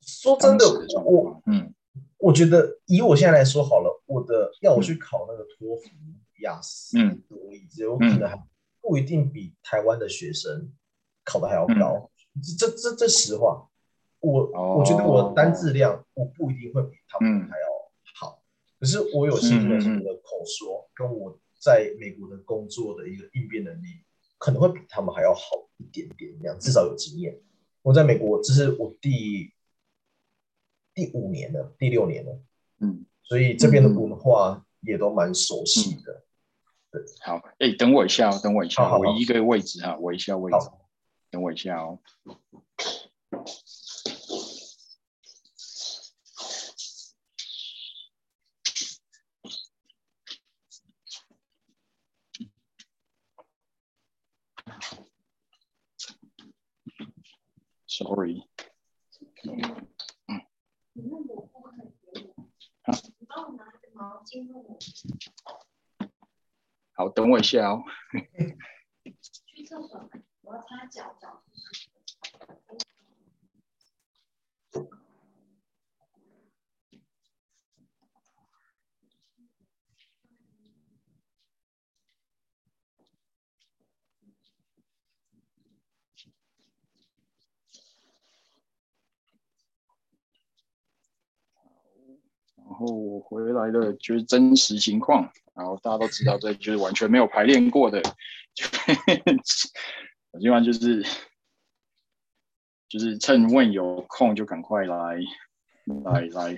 B: 说真的，我嗯，我觉得以我现在来说好了，我的要我去考那个托福、雅思、嗯，多益，有可能还不一定比台湾的学生考的还要高。这这这实话，我我觉得我的单质量我不一定会比他们还要好，可是我有信心的是我的口说跟我。在美国的工作的一个应变能力，可能会比他们还要好一点点，这样至少有经验。我在美国这是我第第五年了，第六年了，
A: 嗯，
B: 所以这边的文化也都蛮熟悉的。对，
A: 好，哎，等我一下哦，等我一下，我一个位置哈，我一下位置，等我一下哦。Sorry。好，等我一下哦。后我回来的就是真实情况，然后大家都知道，这就是完全没有排练过的，我今晚就是就是趁问有空就赶快来来来，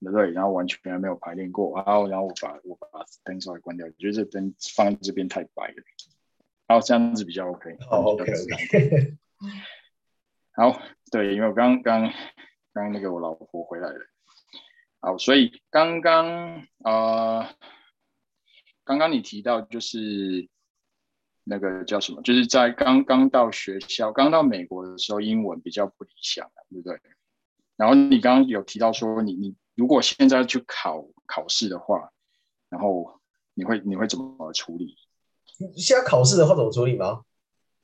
A: 对，然后完全没有排练过，然后然后我把我把灯稍微关掉，我觉得这灯放在这边太白了，然后这样子比较 OK，
B: 好 OK OK，
A: 好，对，因为我刚刚刚刚那个我老婆回来了。好，所以刚刚呃，刚刚你提到就是那个叫什么，就是在刚刚到学校，刚到美国的时候，英文比较不理想，对不对？然后你刚刚有提到说，你你如果现在去考考试的话，然后你会你会怎么处理？
B: 现在考试的话怎么处理吗？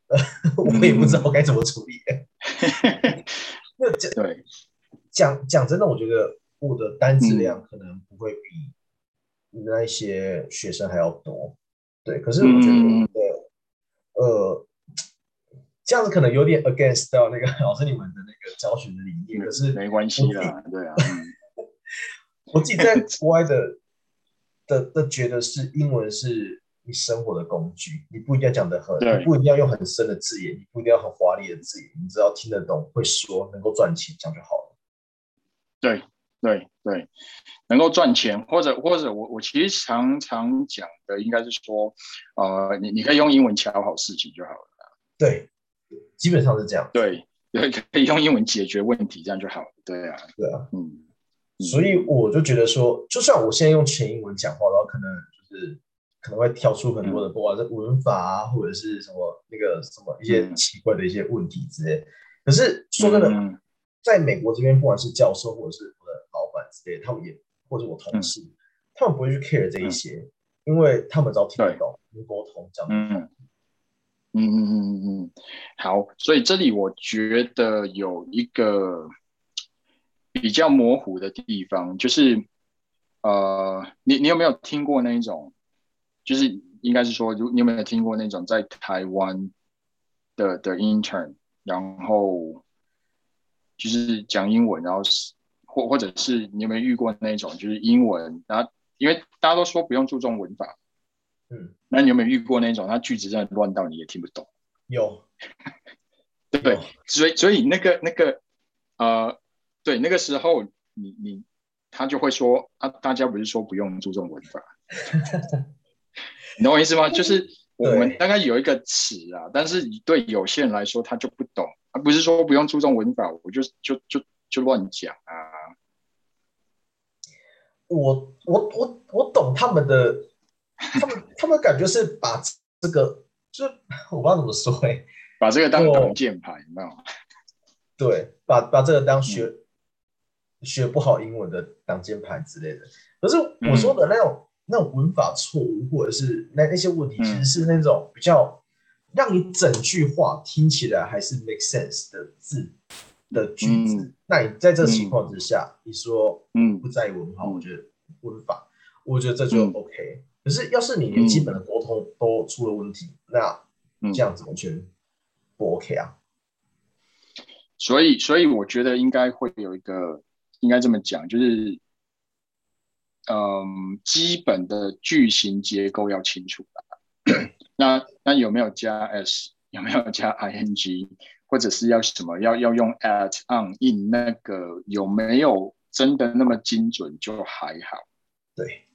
B: (laughs) 我也不知道该怎么处理。(laughs)
A: 对
B: 讲讲真的，我觉得。我的单词量可能不会比那些学生还要多，对。可是我觉得，呃，这样子可能有点 against 到那个 (laughs) 老师你们的那个教学的理念。可是
A: 没关系啦，对啊。(laughs)
B: 我自己在国外的的的觉得是英文是你生活的工具，你不一定要讲的很，你不一定要用很深的字眼，你不一定要很华丽的字眼，你只要听得懂、会说、能够赚钱，这样就好了。
A: 对。对对，能够赚钱，或者或者我我其实常常讲的应该是说，呃，你你可以用英文瞧好事情就好了。
B: 对，基本上是这样。
A: 对对，可以用英文解决问题，这样就好了。对啊，
B: 对啊，嗯。所以我就觉得说，就算我现在用全英文讲话，然后可能就是可能会跳出很多的，不管是文法啊，或者是什么那个什么一些奇怪的一些问题之类。可是说真的，在美国这边，不管是教授或者是之类，他们也或者我同事，他们不会去 care 这一些，因为他们只要听得懂，能沟通这样。嗯嗯
A: 嗯嗯嗯嗯，好，所以这里我觉得有一个比较模糊的地方，就是呃，你你有没有听过那一种？就是应该是说，如你有没有听过那种在台湾的的 intern，然后就是讲英文，然后是。或或者是你有没有遇过那种，就是英文，然后因为大家都说不用注重文法，嗯，那你有没有遇过那种，他句子真的乱到你也听不懂？
B: 有，
A: 对不对？所以所以那个那个呃，对，那个时候你你他就会说啊，大家不是说不用注重文法，(laughs) 你懂我意思吗？就是我们大概有一个词啊，但是对有些人来说他就不懂，而不是说不用注重文法，我就就就就乱讲啊。
B: 我我我我懂他们的，他们他们感觉是把这个，就是我不知道怎么说哎，
A: 把这个当挡箭牌，你知道吗？
B: 对，把把这个当学学不好英文的挡箭牌之类的。可是我说的那种那种文法错误，或者是那那些问题，其实是那种比较让你整句话听起来还是 make sense 的字。的句子，那你在这个情况之下，你说嗯不在意文化，我觉得文法，我觉得这就 OK。可是要是你连基本的沟通都出了问题，那这样子完全不 OK 啊。
A: 所以，所以我觉得应该会有一个，应该这么讲，就是嗯，基本的句型结构要清楚。(coughs) 那那有没有加 s？有没有加 ing？或者是要什么要要用 at on in 那个有没有真的那么精准就还好，
B: 对，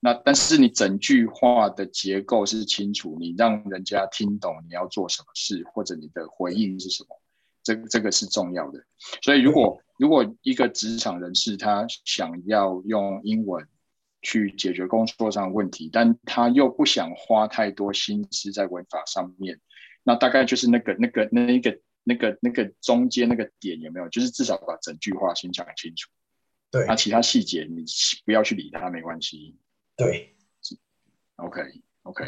A: 那但是你整句话的结构是清楚，你让人家听懂你要做什么事或者你的回应是什么，这这个是重要的。所以如果如果一个职场人士他想要用英文去解决工作上的问题，但他又不想花太多心思在文法上面。那大概就是那个、那个、那一个、那个、那个中间那个点有没有？就是至少把整句话先讲清楚。
B: 对。
A: 那其他细节你不要去理它，没关系。
B: 对。
A: OK，OK。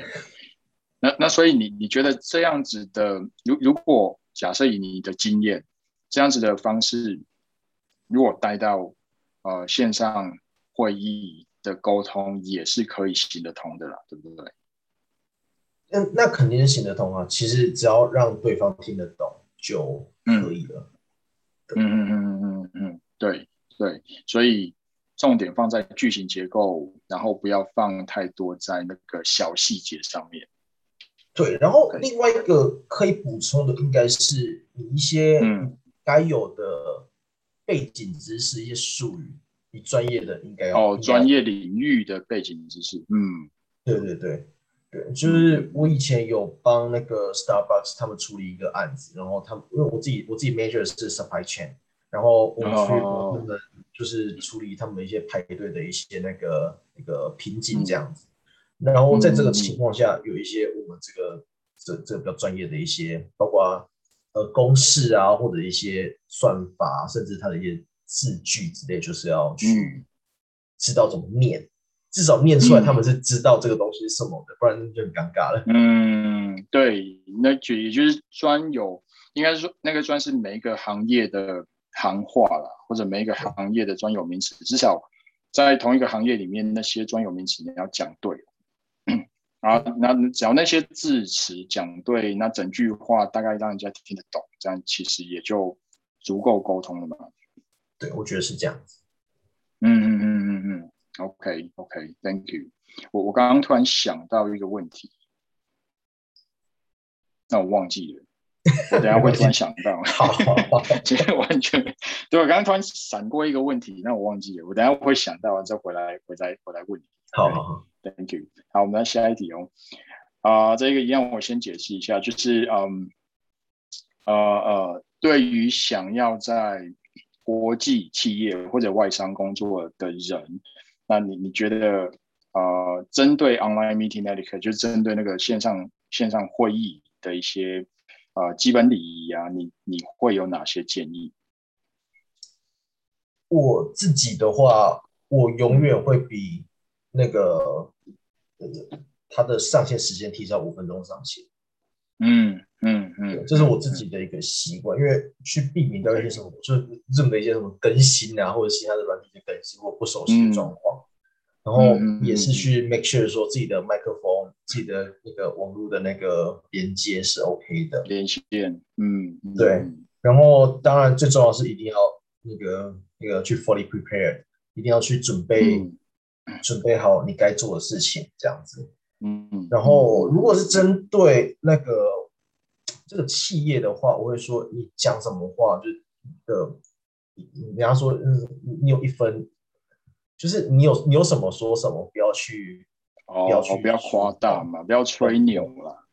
A: 那那所以你你觉得这样子的，如如果假设以你的经验，这样子的方式，如果带到呃线上会议的沟通，也是可以行得通的啦，对不对？
B: 那那肯定是行得通啊！其实只要让对方听得懂就可以了。
A: 嗯嗯嗯嗯嗯嗯，对对，所以重点放在句型结构，然后不要放太多在那个小细节上面。
B: 对，然后另外一个可以补充的，应该是你一些该有的背景知识、一些术语，你专业的应该要
A: 哦，专业领域的背景知识。嗯，
B: 对对对对，就是我以前有帮那个 Starbucks 他们处理一个案子，然后他们因为我自己我自己 major 是 supply chain，然后我去我们就是处理他们一些排队的一些那个那个瓶颈这样子。然后在这个情况下，有一些我们这个这这个比较专业的一些，包括呃公式啊，或者一些算法，甚至它的一些字句之类，就是要去知道怎么念，至少念出来他们是知道这个东西是什么的，不然就很尴尬了。
A: 嗯，对，那就也就是专有，应该是说那个专是每一个行业的行话了，或者每一个行业的专有名词，至少在同一个行业里面，那些专有名词你要讲对。(clears throat) 啊，那只要那些字词讲对，那整句话大概让人家听得懂，这样其实也就足够沟通了嘛。
B: 对，我觉得是这样子。
A: 嗯嗯嗯嗯嗯，OK OK，Thank you。我我刚刚突然想到一个问题，那我忘记了，我等下会突然想到。(laughs)
B: 好，
A: 今天 (laughs) 完全对我刚刚突然闪过一个问题，那我忘记了，我等下会想到再回来，回来，回来问你。
B: 好好好。
A: Thank you。好，我们来下一题哦。啊，这个一样，我先解释一下，就是嗯，呃呃，对于想要在国际企业或者外商工作的人，那你你觉得呃，针对 online meeting 那个就针对那个线上线上会议的一些呃基本礼仪啊，你你会有哪些建议？
B: 我自己的话，我永远会比那个。呃他的上线时间提早五分钟上线，
A: 嗯嗯嗯，
B: 这是我自己的一个习惯，因为去避免掉一些什么，就是任何一些什么更新啊，或者其他的软体的更新或不熟悉的状况，然后也是去 make sure 说自己的麦克风、自己的那个网络的那个连接是 OK 的。
A: 连线，嗯，
B: 对，然后当然最重要是一定要那个那个去 fully prepared，一定要去准备。准备好你该做的事情，这样子。
A: 嗯，
B: 然后如果是针对那个这个企业的话，我会说你讲什么话，就是呃，人家说嗯，你有一分，就是你有你有什么说什么，不要去哦
A: 不要去不要夸大嘛，不要吹牛啦。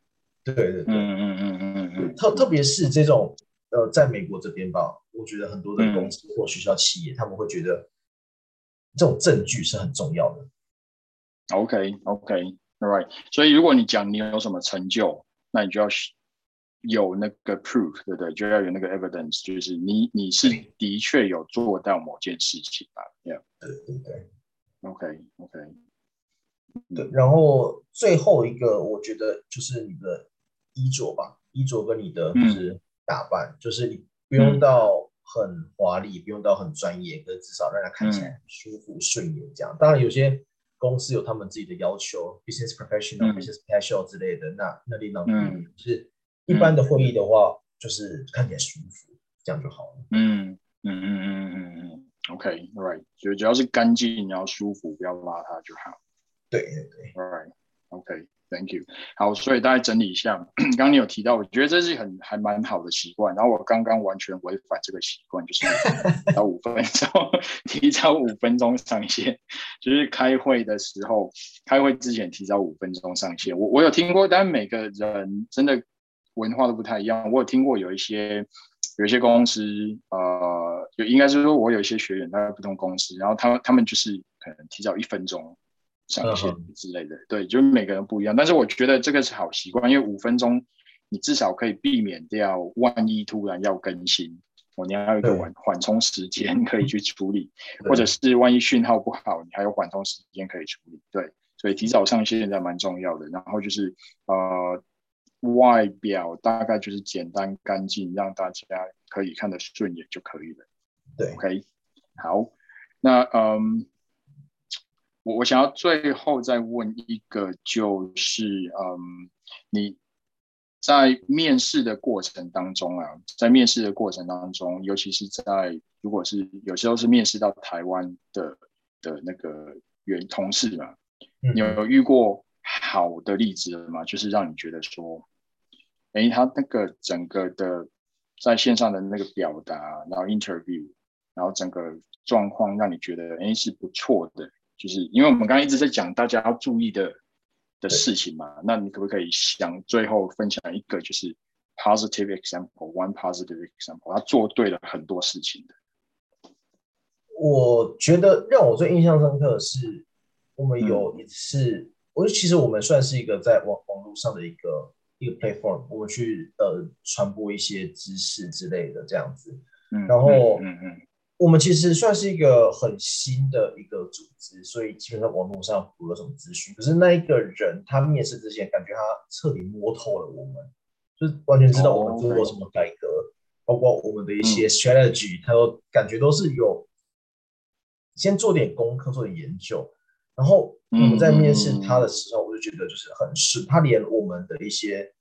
B: 对对对，
A: 嗯嗯嗯嗯嗯，
B: 特特别是这种呃，在美国这边吧，我觉得很多的公司或学校企业，他们会觉得。这种证据是很重要的。
A: OK，OK，All right。所以如果你讲你有什么成就，那你就要有那个 proof，对不对？就要有那个 evidence，就是你你是的确有做到某件事情吧
B: ？Yeah，对对对。
A: OK，OK。
B: 对，然后最后一个，我觉得就是你的衣着吧，衣着跟你的就是打扮，就是你不用到。很华丽，不用到很专业，可至少让人看起来舒服顺眼。这样，当然有些公司有他们自己的要求，business professional、business casual 之类的。那那领导嗯，就是一般的会议的话，就是看起来舒服，这样就好了。
A: 嗯嗯嗯嗯嗯嗯，OK，right，所以只要是干净，然后舒服，不要邋遢就好。
B: 对对对
A: ，Right，OK。Thank you。好，所以大家整理一下，(clears throat) 刚刚你有提到，我觉得这是很还蛮好的习惯。然后我刚刚完全违反这个习惯，就是到五分钟 (laughs) 提早五分钟上线，就是开会的时候，开会之前提早五分钟上线。我我有听过，但每个人真的文化都不太一样。我有听过有一些有一些公司，呃，就应该是说我有一些学员他在不同公司，然后他他们就是可能提早一分钟。上线之类的，对，就是每个人不一样，但是我觉得这个是好习惯，因为五分钟你至少可以避免掉万一突然要更新，我你要有一个缓缓冲时间可以去处理，(laughs) 或者是万一讯号不好，你还有缓冲时间可以处理，对，所以提早上线在蛮重要的。然后就是呃，外表大概就是简单干净，让大家可以看得顺眼就可以了。
B: 对
A: ，OK，好，那嗯。我我想要最后再问一个，就是嗯，你在面试的过程当中啊，在面试的过程当中，尤其是在如果是有时候是面试到台湾的的那个原同事嘛，你有遇过好的例子吗？就是让你觉得说，哎，他那个整个的在线上的那个表达，然后 interview，然后整个状况让你觉得哎是不错的，就是因为我们刚刚一直在讲大家要注意的的事情嘛，那你可不可以想最后分享一个就是 positive example，one positive example，他做对了很多事情的。
B: 我觉得让我最印象深刻的是，我们有一次，我其实我们算是一个在网网络上的一个一个 platform，我们去呃传播一些知识之类的这样子。嗯，然后嗯嗯，我们其实算是一个很新的一个组织，所以基本上网络上不有什么资讯。可是那一个人他面试之前，感觉他彻底摸透了我们，就是完全知道我们做过什么改革，包括我们的一些 strategy，他都感觉都是有。先做点功课，做点研究，然后我们在面试他的时候，我就觉得就是很是，他连我们的一些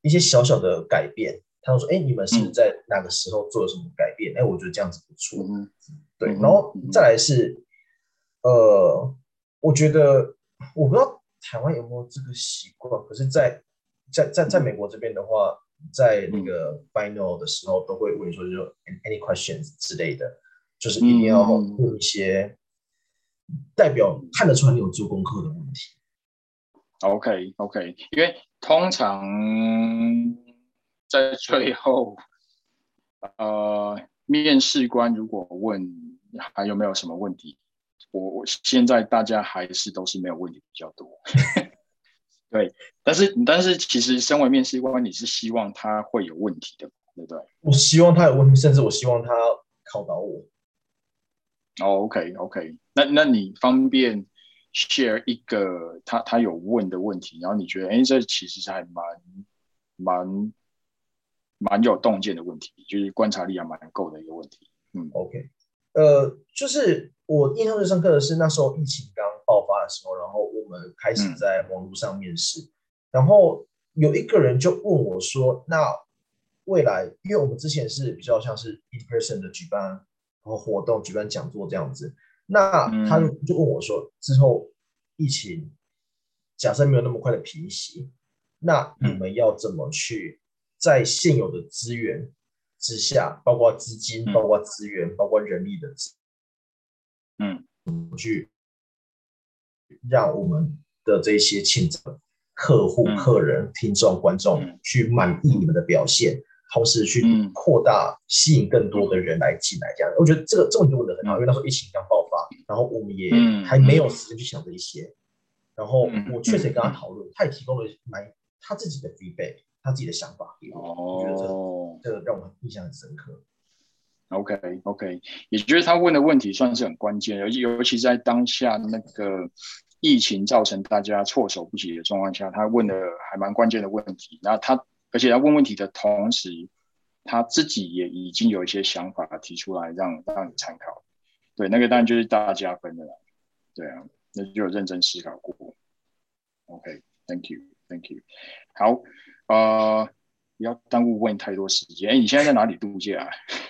B: 一些小小的改变，他都说：“哎，你们是在哪个时候做了什么改变？”哎，我觉得这样子不错。对，然后再来是，呃，我觉得我不知道台湾有没有这个习惯，可是，在在在在美国这边的话，在那个 final 的时候，都会问你说，就 any questions 之类的。就是一定要问一些代表看得出来你有做功课的问题。
A: OK OK，因为通常在最后，呃，面试官如果问还有没有什么问题，我我现在大家还是都是没有问题比较多。(laughs) 对，但是但是其实身为面试官，你是希望他会有问题的，对不对？
B: 我希望他有问题，甚至我希望他考倒我。
A: 哦，OK，OK，那那你方便 share 一个他他有问的问题，然后你觉得，哎，这其实是还蛮蛮蛮有洞见的问题，就是观察力还蛮够的一个问题。
B: 嗯，OK，呃，就是我印象最深刻的是那时候疫情刚爆发的时候，然后我们开始在网络上面试，然后有一个人就问我说，那未来，因为我们之前是比较像是 in person 的举办。然后活动举办讲座这样子，那他就问我说：“之后疫情假设没有那么快的平息，那你们要怎么去在现有的资源之下，包括资金、包括资源、包括人力的，嗯，去让我们的这些潜在客户、客人、听众、观众去满意你们的表现？”同时去扩大、吸引更多的人来进来，这样。我觉得这个这个问题问的很好，因为那时候疫情刚爆发，然后我们也还没有时间去想这一些。然后我确实也跟他讨论，他也提供了蛮他自己的 feedback，他自己的想法给我，我觉得这这个让我印象很深刻。
A: OK OK，也就是他问的问题算是很关键，尤其尤其在当下那个疫情造成大家措手不及的状况下，他问的还蛮关键的问题。然后他。而且他问问题的同时，他自己也已经有一些想法提出来，让让你参考。对，那个当然就是大加分的了。对啊，那就有认真思考过。OK，Thank you，Thank you。好，呃，不要耽误问太多时间。哎，你现在在哪里度假？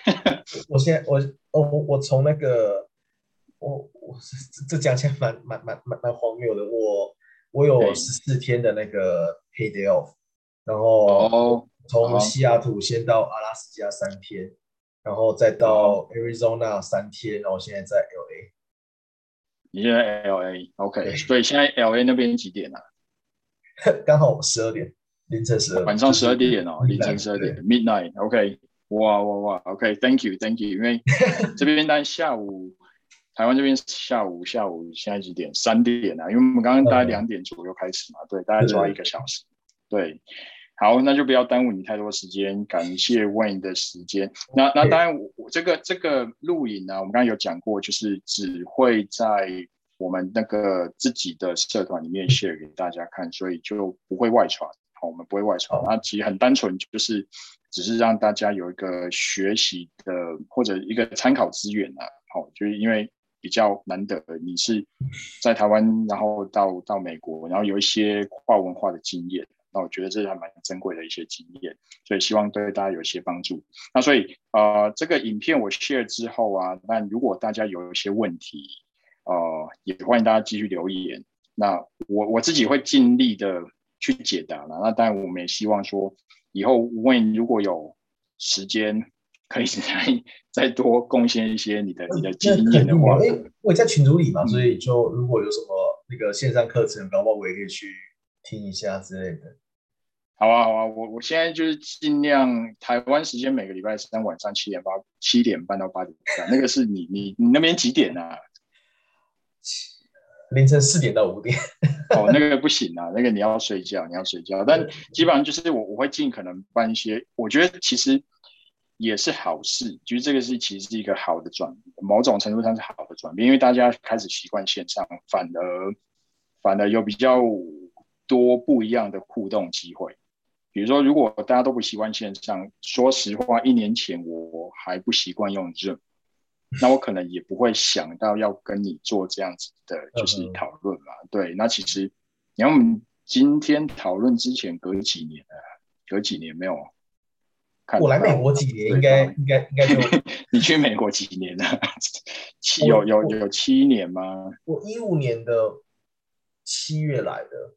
A: (laughs)
B: 我现在我我我从那个我我这讲起来蛮蛮蛮蛮蛮荒谬的。我我有十四天的那个 pay day off。然后从西雅图先到阿拉斯加三天，然后再到 Arizona 三天，然后现在在 LA。
A: 你现在 LA，OK？所以现在 LA 那边几点啊？(laughs)
B: 刚好十二点，凌晨十二，
A: 晚上十二点哦，凌晨十二点，Midnight，OK？哇哇哇，OK？Thank you，Thank you。因为 (laughs) 这边在下午，台湾这边下午下午现在几点？三点啊，因为我们刚刚大概两点左右开始嘛，对，大概抓一个小时，对。好，那就不要耽误你太多时间。感谢 Wayne 的时间。那那当然，我我这个这个录影呢，我们刚刚有讲过，就是只会在我们那个自己的社团里面 share 给大家看，所以就不会外传。我们不会外传。那其实很单纯，就是只是让大家有一个学习的或者一个参考资源啊。好，就是因为比较难得，你是在台湾，然后到到美国，然后有一些跨文化的经验。那我觉得这是还蛮珍贵的一些经验，所以希望对大家有一些帮助。那所以呃，这个影片我 share 之后啊，那如果大家有一些问题，呃，也欢迎大家继续留言。那我我自己会尽力的去解答了。那当然，我们也希望说，以后问如果有时间，可以 (laughs) 再再多贡献一些你的你的经验的话。
B: 哎，我在群组里嘛，所以就如果有什么那个线上课程，搞不好我也可以去听一下之类的。
A: 好啊，好啊，我我现在就是尽量台湾时间每个礼拜三晚上七点八七点半到八点半，那个是你你你那边几点啊？
B: 凌晨四点到五点。(laughs)
A: 哦，那个不行啊，那个你要睡觉，你要睡觉。但基本上就是我我会尽可能办一些，我觉得其实也是好事，就是这个是其实是一个好的转，某种程度上是好的转变，因为大家开始习惯线上，反而反而有比较多不一样的互动机会。比如说，如果大家都不习惯线上，说实话，一年前我还不习惯用 Zoom，那我可能也不会想到要跟你做这样子的，就是讨论嘛。对，那其实你要我们今天讨论之前，隔几年啊，隔几年没有
B: 看。我来美国几年，应该应该应该就 (laughs)
A: 你去美国几年了？七有有有七年吗？
B: 我一五年的七月来的。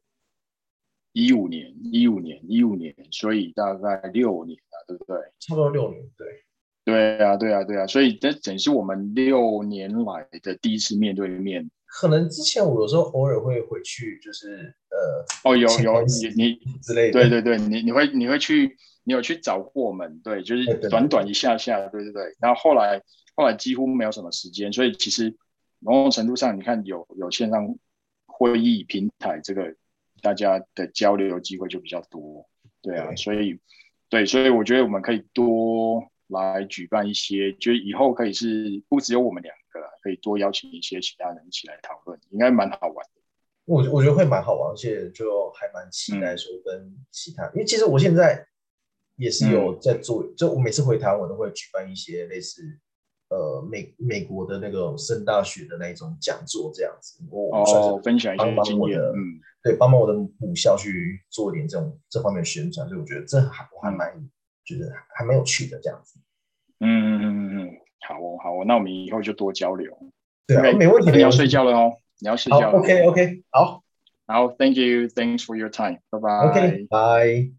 A: 一五年，一五年，一五年，所以大概六年了，对不对？
B: 差不多六年，对。
A: 对啊，对啊，对啊，所以这等于是我们六年来的第一次面对面。
B: 可能之前我有时候偶尔会回去，就是
A: 呃，哦，有有你你
B: 之类的，
A: 对对对，你你会你会去，你有去找过我们，对，就是短短一下下，对对对。然后后来后来几乎没有什么时间，所以其实某种程度上，你看有有线上会议平台这个。大家的交流机会就比较多，对啊，所以对，所以我觉得我们可以多来举办一些，就是以后可以是不只有我们两个，可以多邀请一些其他人一起来讨论，应该蛮好玩的。
B: 我我觉得会蛮好玩，而且就还蛮期待说跟其他，因为其实我现在也是有在做，就我每次回台湾我都会举办一些类似呃美美国的那个圣大学的那种讲座这样子，我
A: 哦分享一些经验，
B: 嗯。对，帮忙我的母校去做一点这种这方面的宣传，所以我觉得这还我还蛮觉得还蛮有趣的这样子。
A: 嗯嗯嗯嗯嗯，好哦好哦，那我们以后就多交流。
B: 对啊，没问题。
A: 你要睡觉了哦，你要睡觉了。
B: OK OK，好。
A: 好，Thank you，Thanks for your time，拜拜。
B: OK，拜。